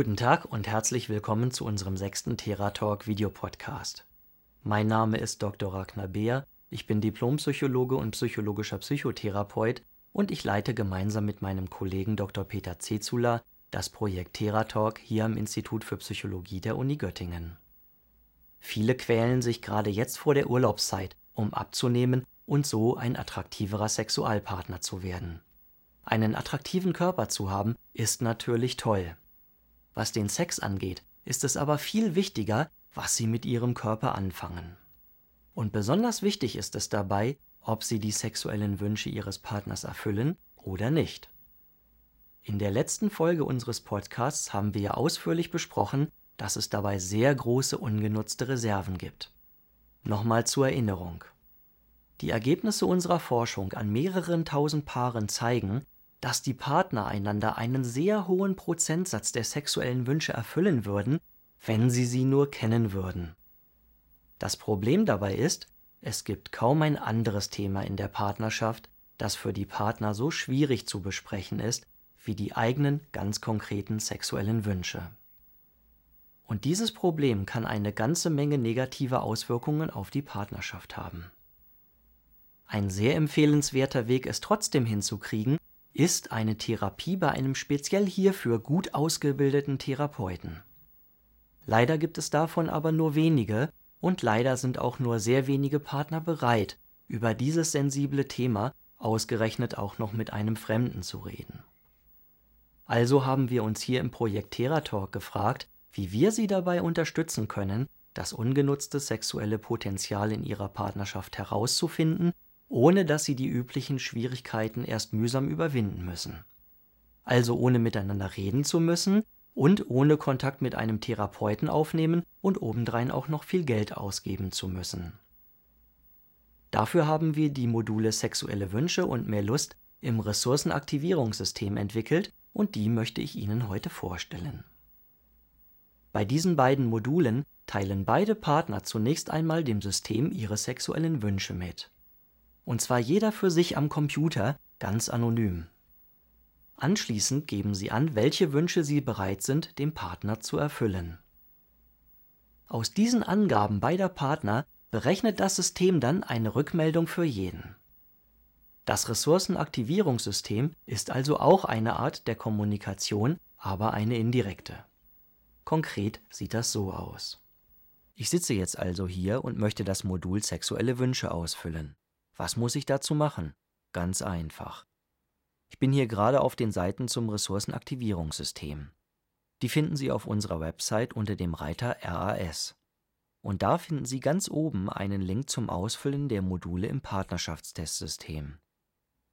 Guten Tag und herzlich willkommen zu unserem sechsten Theratalk Videopodcast. Mein Name ist Dr. Ragnar Beer, ich bin Diplompsychologe und psychologischer Psychotherapeut und ich leite gemeinsam mit meinem Kollegen Dr. Peter Zezula das Projekt Theratalk hier am Institut für Psychologie der Uni Göttingen. Viele quälen sich gerade jetzt vor der Urlaubszeit, um abzunehmen und so ein attraktiverer Sexualpartner zu werden. Einen attraktiven Körper zu haben, ist natürlich toll. Was den Sex angeht, ist es aber viel wichtiger, was sie mit ihrem Körper anfangen. Und besonders wichtig ist es dabei, ob sie die sexuellen Wünsche ihres Partners erfüllen oder nicht. In der letzten Folge unseres Podcasts haben wir ausführlich besprochen, dass es dabei sehr große ungenutzte Reserven gibt. Nochmal zur Erinnerung. Die Ergebnisse unserer Forschung an mehreren tausend Paaren zeigen, dass die Partner einander einen sehr hohen Prozentsatz der sexuellen Wünsche erfüllen würden, wenn sie sie nur kennen würden. Das Problem dabei ist, es gibt kaum ein anderes Thema in der Partnerschaft, das für die Partner so schwierig zu besprechen ist wie die eigenen ganz konkreten sexuellen Wünsche. Und dieses Problem kann eine ganze Menge negative Auswirkungen auf die Partnerschaft haben. Ein sehr empfehlenswerter Weg, es trotzdem hinzukriegen, ist eine Therapie bei einem speziell hierfür gut ausgebildeten Therapeuten. Leider gibt es davon aber nur wenige und leider sind auch nur sehr wenige Partner bereit, über dieses sensible Thema ausgerechnet auch noch mit einem Fremden zu reden. Also haben wir uns hier im Projekt Theratalk gefragt, wie wir sie dabei unterstützen können, das ungenutzte sexuelle Potenzial in ihrer Partnerschaft herauszufinden, ohne dass sie die üblichen Schwierigkeiten erst mühsam überwinden müssen. Also ohne miteinander reden zu müssen und ohne Kontakt mit einem Therapeuten aufnehmen und obendrein auch noch viel Geld ausgeben zu müssen. Dafür haben wir die Module Sexuelle Wünsche und mehr Lust im Ressourcenaktivierungssystem entwickelt und die möchte ich Ihnen heute vorstellen. Bei diesen beiden Modulen teilen beide Partner zunächst einmal dem System ihre sexuellen Wünsche mit. Und zwar jeder für sich am Computer, ganz anonym. Anschließend geben sie an, welche Wünsche sie bereit sind, dem Partner zu erfüllen. Aus diesen Angaben beider Partner berechnet das System dann eine Rückmeldung für jeden. Das Ressourcenaktivierungssystem ist also auch eine Art der Kommunikation, aber eine indirekte. Konkret sieht das so aus. Ich sitze jetzt also hier und möchte das Modul sexuelle Wünsche ausfüllen. Was muss ich dazu machen? Ganz einfach. Ich bin hier gerade auf den Seiten zum Ressourcenaktivierungssystem. Die finden Sie auf unserer Website unter dem Reiter RAS. Und da finden Sie ganz oben einen Link zum Ausfüllen der Module im Partnerschaftstestsystem.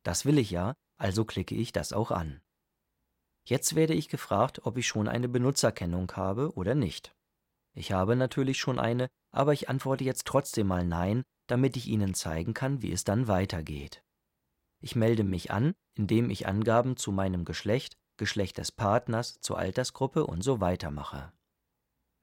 Das will ich ja, also klicke ich das auch an. Jetzt werde ich gefragt, ob ich schon eine Benutzerkennung habe oder nicht. Ich habe natürlich schon eine, aber ich antworte jetzt trotzdem mal Nein, damit ich Ihnen zeigen kann, wie es dann weitergeht. Ich melde mich an, indem ich Angaben zu meinem Geschlecht, Geschlecht des Partners, zur Altersgruppe und so weiter mache.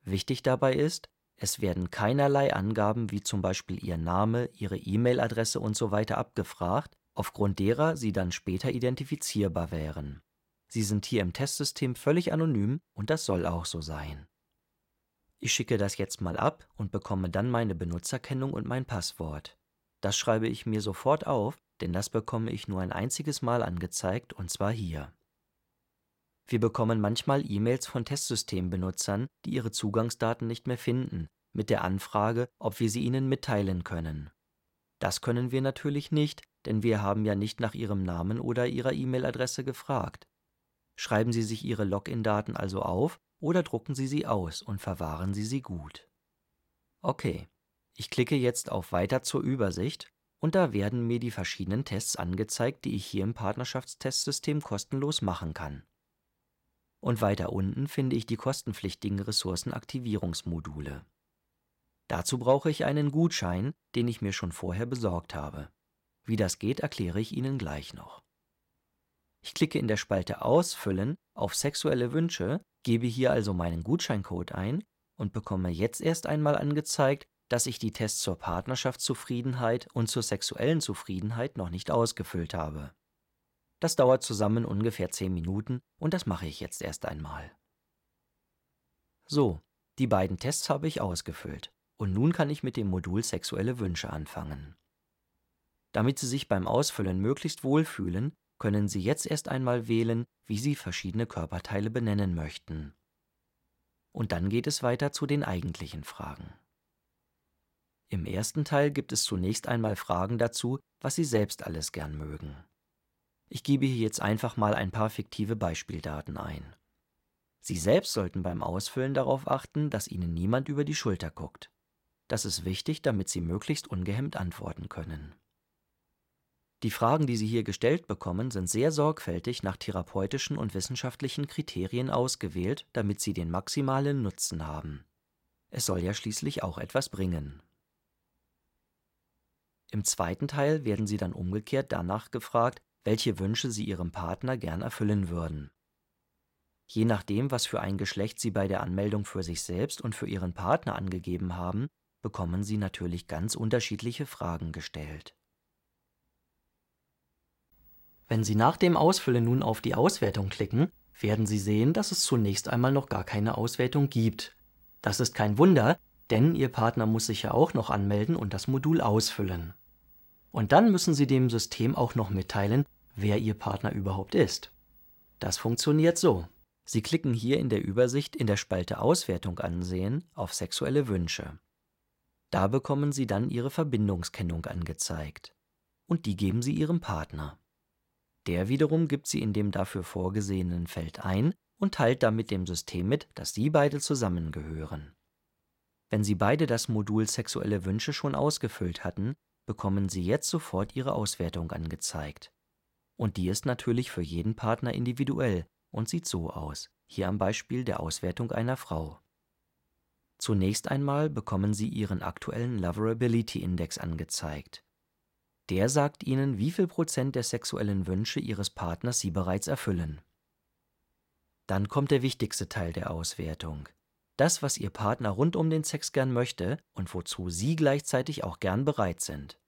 Wichtig dabei ist, es werden keinerlei Angaben wie zum Beispiel Ihr Name, Ihre E-Mail-Adresse und so weiter abgefragt, aufgrund derer Sie dann später identifizierbar wären. Sie sind hier im Testsystem völlig anonym und das soll auch so sein. Ich schicke das jetzt mal ab und bekomme dann meine Benutzerkennung und mein Passwort. Das schreibe ich mir sofort auf, denn das bekomme ich nur ein einziges Mal angezeigt und zwar hier. Wir bekommen manchmal E-Mails von Testsystembenutzern, die ihre Zugangsdaten nicht mehr finden, mit der Anfrage, ob wir sie ihnen mitteilen können. Das können wir natürlich nicht, denn wir haben ja nicht nach ihrem Namen oder ihrer E-Mail-Adresse gefragt. Schreiben Sie sich Ihre Login-Daten also auf oder drucken Sie sie aus und verwahren Sie sie gut. Okay, ich klicke jetzt auf Weiter zur Übersicht und da werden mir die verschiedenen Tests angezeigt, die ich hier im Partnerschaftstestsystem kostenlos machen kann. Und weiter unten finde ich die kostenpflichtigen Ressourcenaktivierungsmodule. Dazu brauche ich einen Gutschein, den ich mir schon vorher besorgt habe. Wie das geht, erkläre ich Ihnen gleich noch. Ich klicke in der Spalte Ausfüllen auf Sexuelle Wünsche, gebe hier also meinen Gutscheincode ein und bekomme jetzt erst einmal angezeigt, dass ich die Tests zur Partnerschaftszufriedenheit und zur sexuellen Zufriedenheit noch nicht ausgefüllt habe. Das dauert zusammen ungefähr 10 Minuten und das mache ich jetzt erst einmal. So, die beiden Tests habe ich ausgefüllt und nun kann ich mit dem Modul Sexuelle Wünsche anfangen. Damit Sie sich beim Ausfüllen möglichst wohlfühlen, können Sie jetzt erst einmal wählen, wie Sie verschiedene Körperteile benennen möchten. Und dann geht es weiter zu den eigentlichen Fragen. Im ersten Teil gibt es zunächst einmal Fragen dazu, was Sie selbst alles gern mögen. Ich gebe hier jetzt einfach mal ein paar fiktive Beispieldaten ein. Sie selbst sollten beim Ausfüllen darauf achten, dass Ihnen niemand über die Schulter guckt. Das ist wichtig, damit Sie möglichst ungehemmt antworten können. Die Fragen, die Sie hier gestellt bekommen, sind sehr sorgfältig nach therapeutischen und wissenschaftlichen Kriterien ausgewählt, damit sie den maximalen Nutzen haben. Es soll ja schließlich auch etwas bringen. Im zweiten Teil werden Sie dann umgekehrt danach gefragt, welche Wünsche Sie Ihrem Partner gern erfüllen würden. Je nachdem, was für ein Geschlecht Sie bei der Anmeldung für sich selbst und für Ihren Partner angegeben haben, bekommen Sie natürlich ganz unterschiedliche Fragen gestellt. Wenn Sie nach dem Ausfüllen nun auf die Auswertung klicken, werden Sie sehen, dass es zunächst einmal noch gar keine Auswertung gibt. Das ist kein Wunder, denn Ihr Partner muss sich ja auch noch anmelden und das Modul ausfüllen. Und dann müssen Sie dem System auch noch mitteilen, wer Ihr Partner überhaupt ist. Das funktioniert so. Sie klicken hier in der Übersicht in der Spalte Auswertung ansehen auf sexuelle Wünsche. Da bekommen Sie dann Ihre Verbindungskennung angezeigt. Und die geben Sie Ihrem Partner. Der wiederum gibt sie in dem dafür vorgesehenen Feld ein und teilt damit dem System mit, dass sie beide zusammengehören. Wenn Sie beide das Modul Sexuelle Wünsche schon ausgefüllt hatten, bekommen Sie jetzt sofort Ihre Auswertung angezeigt. Und die ist natürlich für jeden Partner individuell und sieht so aus, hier am Beispiel der Auswertung einer Frau. Zunächst einmal bekommen Sie Ihren aktuellen Loverability Index angezeigt. Der sagt Ihnen, wie viel Prozent der sexuellen Wünsche Ihres Partners Sie bereits erfüllen. Dann kommt der wichtigste Teil der Auswertung. Das, was Ihr Partner rund um den Sex gern möchte und wozu Sie gleichzeitig auch gern bereit sind.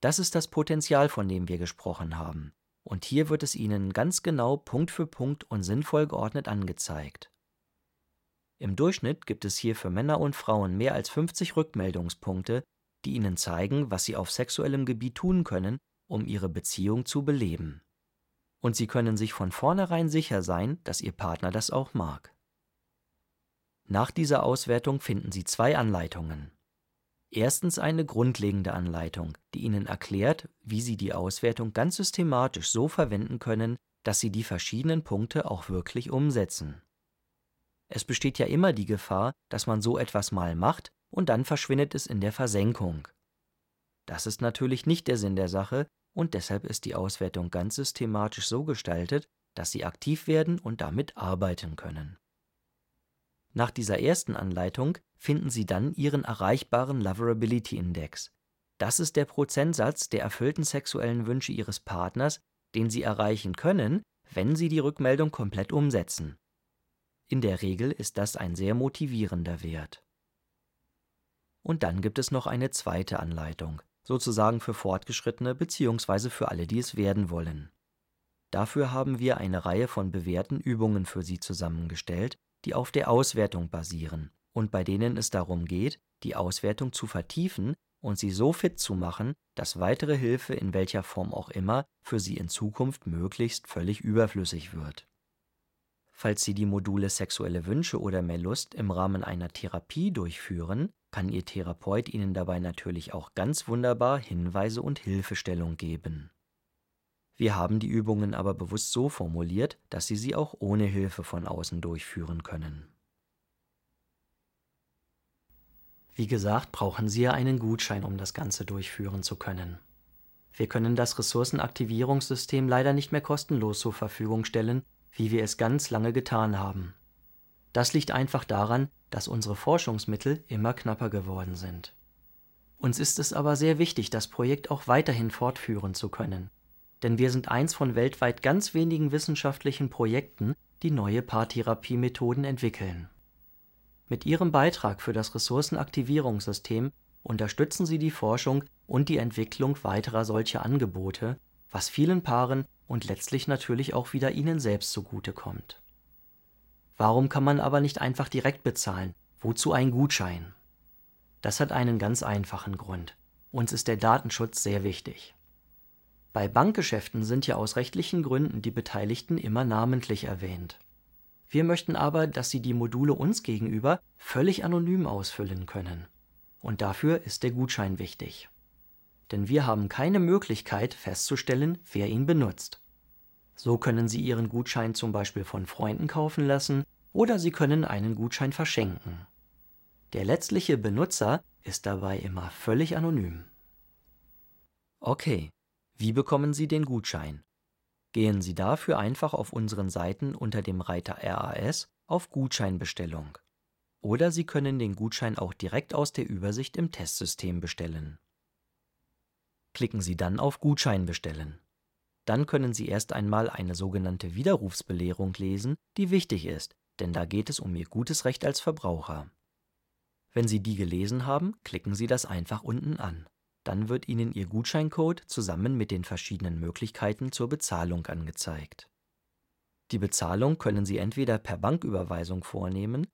Das ist das Potenzial, von dem wir gesprochen haben. Und hier wird es Ihnen ganz genau Punkt für Punkt und sinnvoll geordnet angezeigt. Im Durchschnitt gibt es hier für Männer und Frauen mehr als 50 Rückmeldungspunkte, die ihnen zeigen, was sie auf sexuellem Gebiet tun können, um ihre Beziehung zu beleben. Und sie können sich von vornherein sicher sein, dass ihr Partner das auch mag. Nach dieser Auswertung finden Sie zwei Anleitungen. Erstens eine grundlegende Anleitung, die Ihnen erklärt, wie Sie die Auswertung ganz systematisch so verwenden können, dass Sie die verschiedenen Punkte auch wirklich umsetzen. Es besteht ja immer die Gefahr, dass man so etwas mal macht und dann verschwindet es in der Versenkung. Das ist natürlich nicht der Sinn der Sache und deshalb ist die Auswertung ganz systematisch so gestaltet, dass Sie aktiv werden und damit arbeiten können. Nach dieser ersten Anleitung finden Sie dann Ihren erreichbaren Loverability Index. Das ist der Prozentsatz der erfüllten sexuellen Wünsche Ihres Partners, den Sie erreichen können, wenn Sie die Rückmeldung komplett umsetzen. In der Regel ist das ein sehr motivierender Wert. Und dann gibt es noch eine zweite Anleitung, sozusagen für Fortgeschrittene bzw. für alle, die es werden wollen. Dafür haben wir eine Reihe von bewährten Übungen für Sie zusammengestellt, die auf der Auswertung basieren und bei denen es darum geht, die Auswertung zu vertiefen und Sie so fit zu machen, dass weitere Hilfe in welcher Form auch immer für Sie in Zukunft möglichst völlig überflüssig wird. Falls Sie die Module Sexuelle Wünsche oder Mehr Lust im Rahmen einer Therapie durchführen, kann Ihr Therapeut Ihnen dabei natürlich auch ganz wunderbar Hinweise und Hilfestellung geben. Wir haben die Übungen aber bewusst so formuliert, dass Sie sie auch ohne Hilfe von außen durchführen können. Wie gesagt, brauchen Sie ja einen Gutschein, um das Ganze durchführen zu können. Wir können das Ressourcenaktivierungssystem leider nicht mehr kostenlos zur Verfügung stellen, wie wir es ganz lange getan haben. Das liegt einfach daran, dass unsere Forschungsmittel immer knapper geworden sind. Uns ist es aber sehr wichtig, das Projekt auch weiterhin fortführen zu können, denn wir sind eins von weltweit ganz wenigen wissenschaftlichen Projekten, die neue Paartherapiemethoden entwickeln. Mit Ihrem Beitrag für das Ressourcenaktivierungssystem unterstützen Sie die Forschung und die Entwicklung weiterer solcher Angebote, was vielen Paaren und letztlich natürlich auch wieder Ihnen selbst zugutekommt Warum kann man aber nicht einfach direkt bezahlen? Wozu ein Gutschein? Das hat einen ganz einfachen Grund. Uns ist der Datenschutz sehr wichtig. Bei Bankgeschäften sind ja aus rechtlichen Gründen die Beteiligten immer namentlich erwähnt. Wir möchten aber, dass Sie die Module uns gegenüber völlig anonym ausfüllen können. Und dafür ist der Gutschein wichtig. Denn wir haben keine Möglichkeit festzustellen, wer ihn benutzt. So können Sie Ihren Gutschein zum Beispiel von Freunden kaufen lassen oder Sie können einen Gutschein verschenken. Der letztliche Benutzer ist dabei immer völlig anonym. Okay, wie bekommen Sie den Gutschein? Gehen Sie dafür einfach auf unseren Seiten unter dem Reiter RAS auf Gutscheinbestellung. Oder Sie können den Gutschein auch direkt aus der Übersicht im Testsystem bestellen. Klicken Sie dann auf Gutschein bestellen. Dann können Sie erst einmal eine sogenannte Widerrufsbelehrung lesen, die wichtig ist, denn da geht es um Ihr gutes Recht als Verbraucher. Wenn Sie die gelesen haben, klicken Sie das einfach unten an. Dann wird Ihnen Ihr Gutscheincode zusammen mit den verschiedenen Möglichkeiten zur Bezahlung angezeigt. Die Bezahlung können Sie entweder per Banküberweisung vornehmen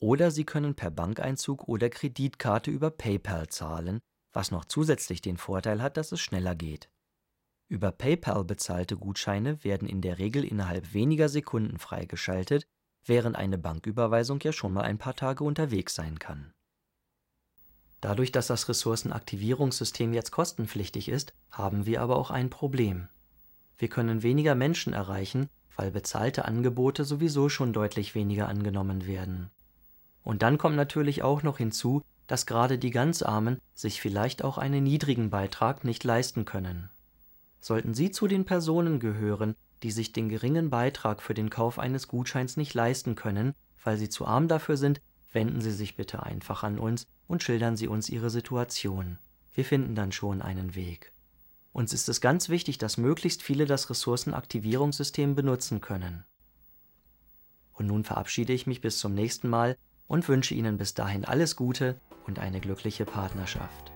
oder Sie können per Bankeinzug oder Kreditkarte über PayPal zahlen, was noch zusätzlich den Vorteil hat, dass es schneller geht. Über PayPal bezahlte Gutscheine werden in der Regel innerhalb weniger Sekunden freigeschaltet, während eine Banküberweisung ja schon mal ein paar Tage unterwegs sein kann. Dadurch, dass das Ressourcenaktivierungssystem jetzt kostenpflichtig ist, haben wir aber auch ein Problem. Wir können weniger Menschen erreichen, weil bezahlte Angebote sowieso schon deutlich weniger angenommen werden. Und dann kommt natürlich auch noch hinzu, dass gerade die ganz Armen sich vielleicht auch einen niedrigen Beitrag nicht leisten können. Sollten Sie zu den Personen gehören, die sich den geringen Beitrag für den Kauf eines Gutscheins nicht leisten können, weil sie zu arm dafür sind, wenden Sie sich bitte einfach an uns und schildern Sie uns Ihre Situation. Wir finden dann schon einen Weg. Uns ist es ganz wichtig, dass möglichst viele das Ressourcenaktivierungssystem benutzen können. Und nun verabschiede ich mich bis zum nächsten Mal und wünsche Ihnen bis dahin alles Gute und eine glückliche Partnerschaft.